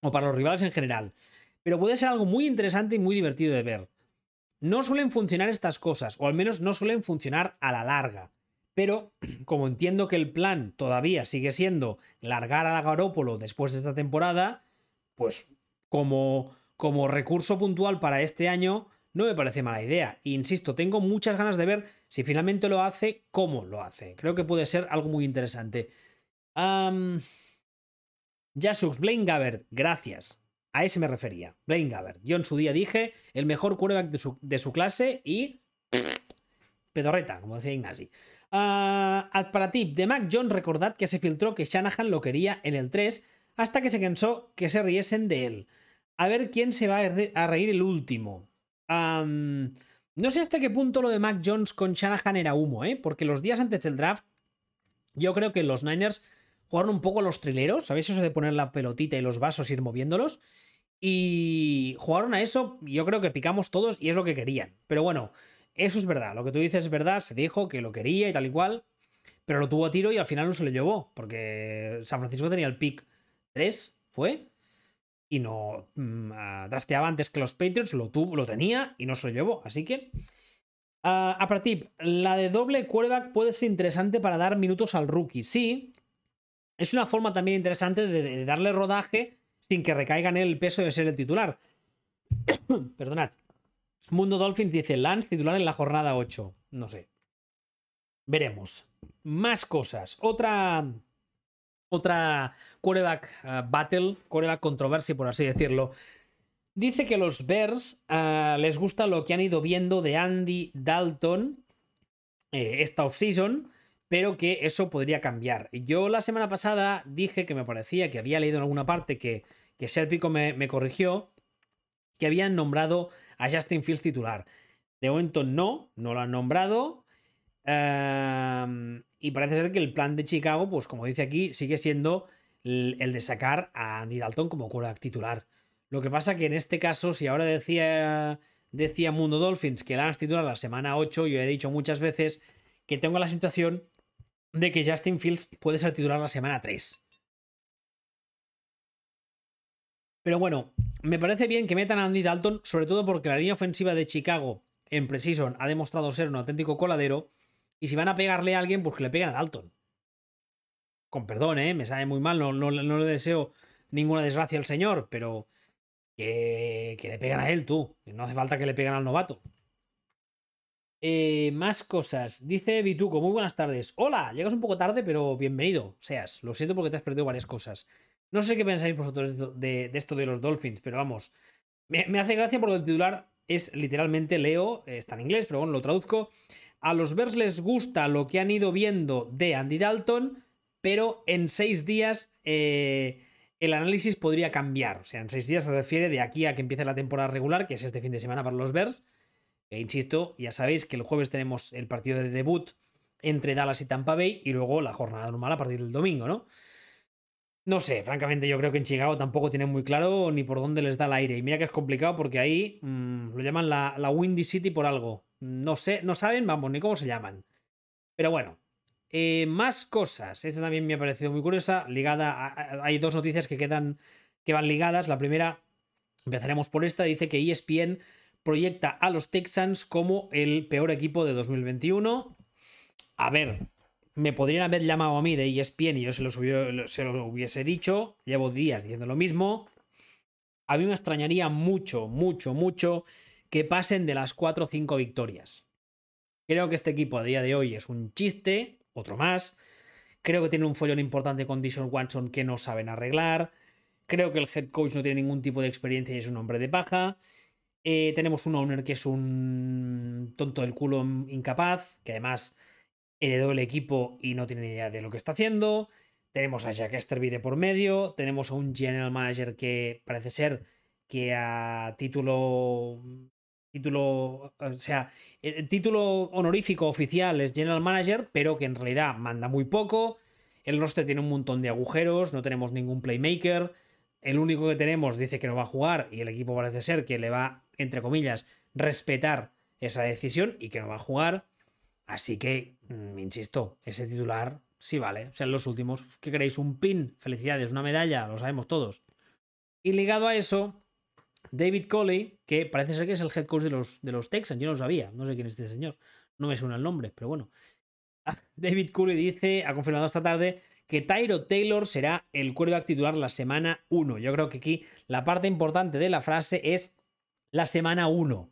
o para los rivales en general, pero puede ser algo muy interesante y muy divertido de ver. No suelen funcionar estas cosas, o al menos no suelen funcionar a la larga. Pero, como entiendo que el plan todavía sigue siendo largar a Garópolo después de esta temporada, pues como, como recurso puntual para este año, no me parece mala idea. insisto, tengo muchas ganas de ver si finalmente lo hace, cómo lo hace. Creo que puede ser algo muy interesante. Um... Jasux, Blaine Gabbert, gracias. A ese me refería. Blaine Gabbert. Yo en su día dije el mejor quarterback de su, clase y. Pedorreta, como decía Ignasi. Uh, para tip de Mac John, recordad que se filtró que Shanahan lo quería en el 3 hasta que se cansó que se riesen de él. A ver quién se va a reír el último. no sé hasta qué punto lo de Mac Jones con Shanahan era humo, ¿eh? Porque los días antes del draft, yo creo que los Niners jugaron un poco los trileros, ¿sabéis eso de poner la pelotita y los vasos ir moviéndolos? Y jugaron a eso, yo creo que picamos todos y es lo que querían. Pero bueno, eso es verdad, lo que tú dices es verdad, se dijo que lo quería y tal y cual, pero lo tuvo a tiro y al final no se lo llevó, porque San Francisco tenía el pick 3 fue. Y no mm, ah, drafteaba antes que los Patriots, lo, tuvo, lo tenía y no se lo llevó. Así que. Uh, a tip, la de doble quarterback puede ser interesante para dar minutos al rookie. Sí. Es una forma también interesante de, darle rodaje sin que recaiga en el peso de ser el titular. Perdonad. Mundo Dolphins dice Lance titular en la jornada 8. No sé. Veremos. Más cosas. Otra otra quarterback eh, battle, quarterback controversia, por así decirlo. Dice que los Bears eh, les gusta lo que han ido viendo de Andy Dalton esta offseason, pero que eso podría cambiar. Yo la semana pasada dije que me parecía que había leído en alguna parte que, que Serpico me, corrigió, que habían nombrado a Justin Fields titular. De momento no, no lo han nombrado. y parece ser que el plan de Chicago, pues como dice aquí, sigue siendo el, de sacar a Andy Dalton como quarterback titular. Lo que pasa que en este caso, si ahora decía, decía Mundo Dolphins que la han titular la semana 8, yo he dicho muchas veces que tengo la sensación de que Justin Fields puede ser titular la semana 3. Pero bueno, me parece bien que metan a Andy Dalton, sobre todo porque la línea ofensiva de Chicago en Precision ha demostrado ser un auténtico coladero. Y si van a pegarle a alguien, pues que le peguen a Dalton. Con perdón, ¿eh? Me sabe muy mal, no, no, le deseo ninguna desgracia al señor, pero que, que le pegan a él tú. No hace falta que le peguen al novato. Eh, más cosas. Dice Vituco, muy buenas tardes. Hola, llegas un poco tarde, pero bienvenido seas. Lo siento porque te has perdido varias cosas. No sé qué pensáis vosotros de, esto de los Dolphins, pero vamos. Me, hace gracia porque el titular es literalmente Leo, está en inglés, pero bueno, lo traduzco. A los Bears les gusta lo que han ido viendo de Andy Dalton, pero en seis días eh, el análisis podría cambiar. O sea, en seis días se refiere de aquí a que empiece la temporada regular, que es este fin de semana para los Bears. E insisto, ya sabéis que el jueves tenemos el partido de debut entre Dallas y Tampa Bay y luego la jornada normal a partir del domingo, ¿no? No sé, francamente yo creo que en Chicago tampoco tienen muy claro ni por dónde les da el aire. Y mira que es complicado porque ahí mm, lo llaman la, Windy City por algo. No sé, no saben, vamos, ni cómo se llaman. Pero bueno, eh, más cosas. Esta también me ha parecido muy curiosa. Ligada, hay dos noticias que quedan, que van ligadas. La primera, empezaremos por esta, dice que ESPN proyecta a los Texans como el peor equipo de 2021. A ver, me podrían haber llamado a mí de ESPN y yo se lo, se lo hubiese dicho. Llevo días diciendo lo mismo. A mí me extrañaría mucho, mucho, mucho que pasen de las 4 o 5 victorias. Creo que este equipo a día de hoy es un chiste, otro más. Creo que tiene un follón importante con Dishon Watson que no saben arreglar. Creo que el head coach no tiene ningún tipo de experiencia y es un hombre de paja. Eh, tenemos un owner que es un tonto del culo incapaz, que además heredó el equipo y no tiene ni idea de lo que está haciendo. Tenemos a Jack Esterby de por medio. Tenemos a un general manager que parece ser que a título. Título. O sea, el título honorífico oficial es general manager, pero que en realidad manda muy poco. El roster tiene un montón de agujeros. No tenemos ningún playmaker. El único que tenemos dice que no va a jugar y el equipo parece ser que le va, entre comillas, respetar esa decisión y que no va a jugar. Así que, mm, insisto, ese titular sí vale. O los últimos, ¿qué queréis? Un pin, felicidades, una medalla, lo sabemos todos. Y ligado a eso, David Coley, que parece ser que es el head coach de los, de los Texans, yo no lo sabía, no sé quién es este señor, no me suena el nombre, pero bueno. David Coley dice, ha confirmado esta tarde, que Tyro Taylor será el quarterback titular la semana 1. Yo creo que aquí la parte importante de la frase es la semana 1.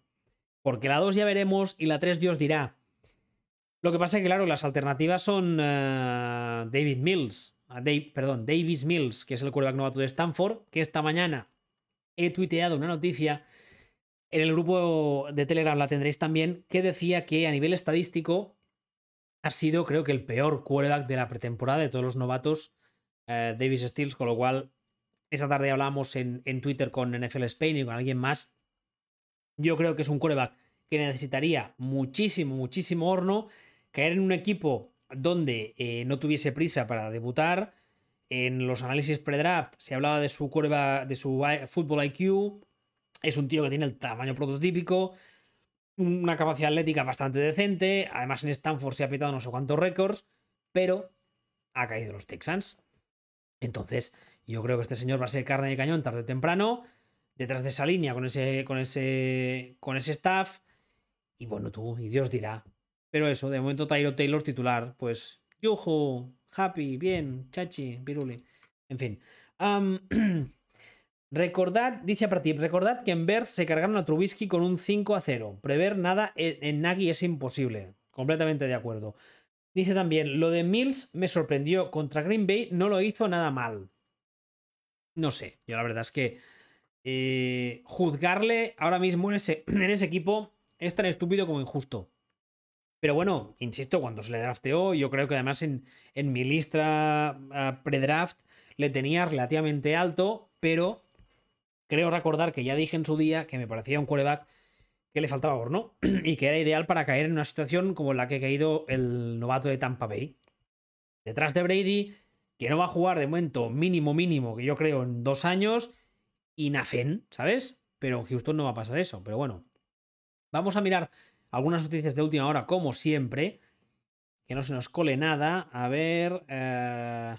Porque la 2 ya veremos y la 3 Dios dirá. Lo que pasa es que, claro, las alternativas son eh, David Mills, perdón, Davis Mills, que es el quarterback novato de Stanford, que esta mañana he tuiteado una noticia en el grupo de Telegram, la tendréis también, que decía que a nivel estadístico ha sido, creo que, el peor quarterback de la pretemporada de todos los novatos, eh, Davis Steels, con lo cual, esa tarde hablamos en, en, Twitter con NFL Spain y con alguien más. Yo creo que es un quarterback que necesitaría muchísimo, muchísimo horno caer en un equipo donde eh, no tuviese prisa para debutar. En los análisis pre-draft se hablaba de su curva, de su fútbol IQ. Es un tío que tiene el tamaño prototípico, una capacidad atlética bastante decente. Además, en Stanford se ha pitado no sé cuántos récords, pero ha caído los Texans. Entonces, yo creo que este señor va a ser carne de cañón tarde o temprano, detrás de esa línea con ese, con ese, con ese staff. Y bueno, tú, y Dios dirá, pero eso, de momento Tyro Taylor titular, pues yuju, happy, bien, chachi, piruli. En fin. recordad, dice a partir, recordad que en Bears se cargaron a Trubisky con un 5 a 0. Prever nada en, Nagy es imposible. Completamente de acuerdo. Dice también, lo de Mills me sorprendió. Contra Green Bay no lo hizo nada mal. No sé, yo la verdad es que eh, juzgarle ahora mismo en ese, en ese equipo es tan estúpido como injusto. Pero bueno, insisto, cuando se le drafteó, yo creo que además en, en mi lista uh, pre-draft le tenía relativamente alto, pero creo recordar que ya dije en su día que me parecía un quarterback que le faltaba horno y que era ideal para caer en una situación como la que ha caído el novato de Tampa Bay. Detrás de Brady, que no va a jugar de momento mínimo mínimo, que yo creo en dos años, y Nafen, ¿sabes? Pero en Houston no va a pasar eso. Pero bueno, vamos a mirar algunas noticias de última hora, como siempre. Que no se nos cole nada. A ver. Eh...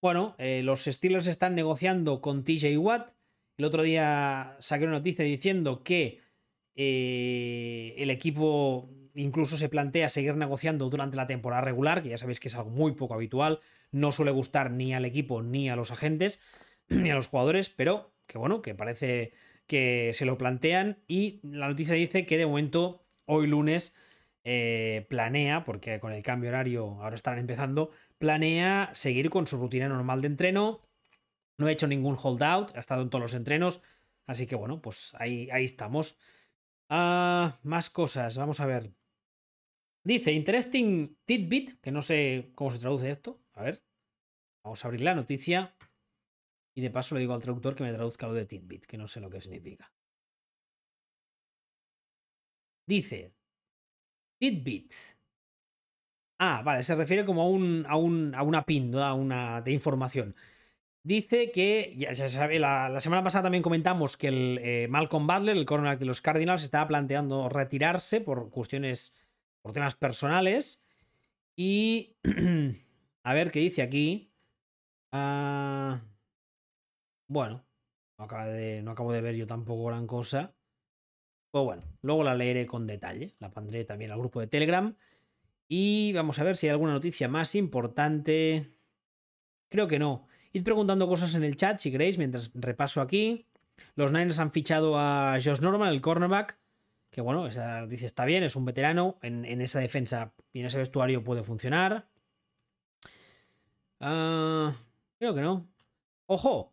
Bueno, eh, los Steelers están negociando con TJ Watt. El otro día saqué una noticia diciendo que eh, el equipo incluso se plantea seguir negociando durante la temporada regular, que ya sabéis que es algo muy poco habitual, no suele gustar ni al equipo ni a los agentes, ni a los jugadores, pero que bueno, que parece que se lo plantean. Y la noticia dice que de momento hoy lunes eh, planea, porque con el cambio horario ahora estarán empezando, planea seguir con su rutina normal de entreno, no ha hecho ningún holdout, ha estado en todos los entrenos, así que bueno, pues ahí, ahí estamos. Ah, más cosas, vamos a ver. Dice, interesting tidbit, que no sé cómo se traduce esto. A ver, vamos a abrir la noticia. Y de paso le digo al traductor que me traduzca lo de tidbit, que no sé lo que significa. Dice, tidbit. Ah, vale, se refiere como a, un, a, un, a una pin, a una de información. Dice que, ya, se sabe, la, semana pasada también comentamos que el eh, Malcolm Butler, el cornerback de los Cardinals, estaba planteando retirarse por cuestiones, por temas personales. Y, a ver qué dice aquí. Ah, bueno, no, de, no acabo de ver yo tampoco gran cosa. Pues bueno, luego la leeré con detalle. La pondré también al grupo de Telegram. Y vamos a ver si hay alguna noticia más importante. Creo que no. Id preguntando cosas en el chat si queréis, mientras repaso aquí. Los Niners han fichado a Josh Norman, el cornerback. Que bueno, esa noticia está bien, es un veterano. En, esa defensa y en ese vestuario puede funcionar. Ah, creo que no. Ojo,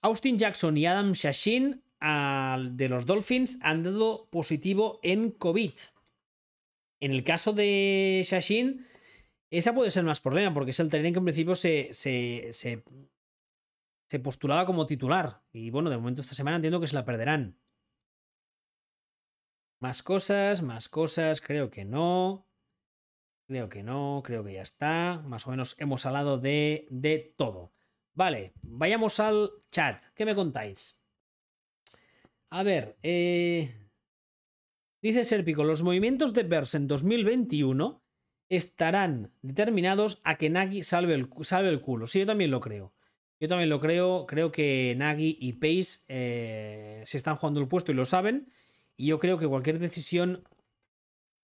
Austin Jackson y Adam Shashin de los Dolphins han dado positivo en COVID. En el caso de Shashin, esa puede ser más problema, porque es el tren que en principio se, postulaba como titular. Y bueno, de momento esta semana entiendo que se la perderán. Más cosas, más cosas, creo que no. Creo que no, creo que ya está. Más o menos hemos hablado de, de todo. Vale, vayamos al chat. ¿Qué me contáis? A ver, eh... dice Serpico, los movimientos de Bers en 2021 estarán determinados a que Nagy salve el, salve el culo. Sí, yo también lo creo. Yo también lo creo. Creo que Nagy y Pace eh, se están jugando el puesto y lo saben. Y yo creo que cualquier decisión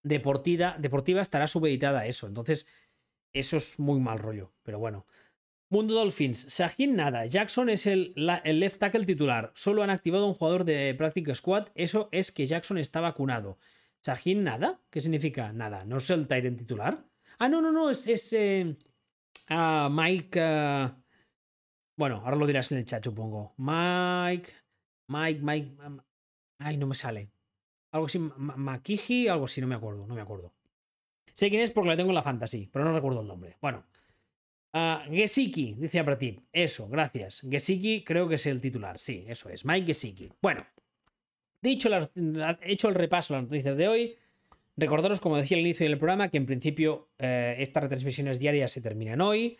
deportiva, deportiva estará subeditada a eso. Entonces, eso es muy mal rollo. Pero bueno. Mundo Dolphins, Sajin nada. Jackson es el, el, left tackle titular. Solo han activado un jugador de Practice Squad. Eso es que Jackson está vacunado. Sajin nada. ¿Qué significa nada? ¿No es el Tyrant titular? Ah, no, no, no. Es, es eh, ah, Mike. Ah, bueno, ahora lo dirás en el chat, supongo. Mike. Mike, Mike. Ay, no me sale. Algo así. Makiji, algo así, no me acuerdo. No me acuerdo. Sé quién es porque la tengo en la fantasy, pero no recuerdo el nombre. Bueno. Uh, Gesicki, dice Apratip. Eso, gracias. Gesicki creo que es el titular. Sí, eso es. Mike Gesicki. Bueno, dicho hecho el repaso a las noticias de hoy, recordaros, como decía al inicio del programa, que en principio eh, estas retransmisiones diarias se terminan hoy,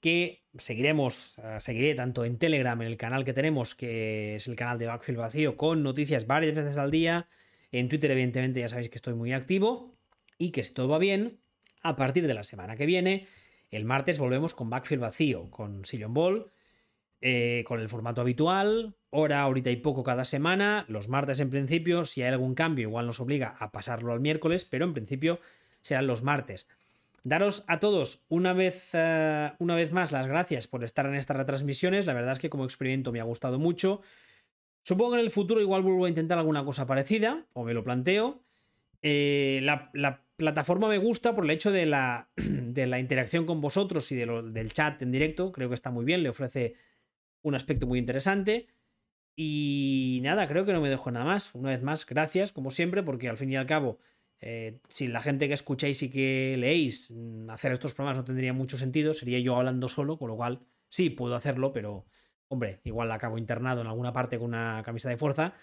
que seguiremos, uh, seguiré tanto en Telegram, en el canal que tenemos, que es el canal de Backfield Vacío, con noticias varias veces al día. En Twitter, evidentemente, ya sabéis que estoy muy activo y que si todo va bien, a partir de la semana que viene el martes volvemos con backfield vacío, con Sillon Ball, eh, con el formato habitual, hora, horita y poco cada semana. Los martes, en principio, si hay algún cambio, igual nos obliga a pasarlo al miércoles, pero en principio serán los martes. Daros a todos una vez, eh, una vez más las gracias por estar en estas retransmisiones. La verdad es que como experimento me ha gustado mucho. Supongo que en el futuro igual vuelvo a intentar alguna cosa parecida, o me lo planteo. Eh, la, plataforma me gusta por el hecho de la, de la interacción con vosotros y de lo, del chat en directo. Creo que está muy bien, le ofrece un aspecto muy interesante. Y nada, creo que no me dejo nada más. Una vez más, gracias, como siempre, porque al fin y al cabo, eh, si la gente que escucháis y que leéis, mm, hacer estos programas no tendría mucho sentido, sería yo hablando solo, con lo cual sí, puedo hacerlo, pero hombre, igual acabo internado en alguna parte con una camisa de fuerza.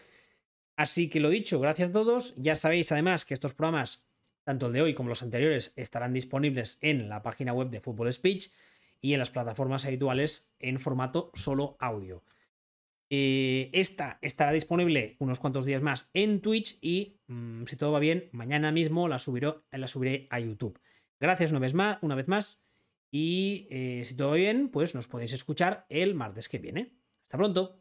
Así que lo dicho, gracias a todos. Ya sabéis además que estos programas, tanto el de hoy como los anteriores, estarán disponibles en la página web de Fútbol Speech y en las plataformas habituales en formato solo audio. Eh, esta estará disponible unos cuantos días más en Twitch y, mm, si todo va bien, mañana mismo la, subiré a YouTube. Gracias una vez más, una vez más y eh, si todo va bien, pues nos podéis escuchar el martes que viene. Hasta pronto.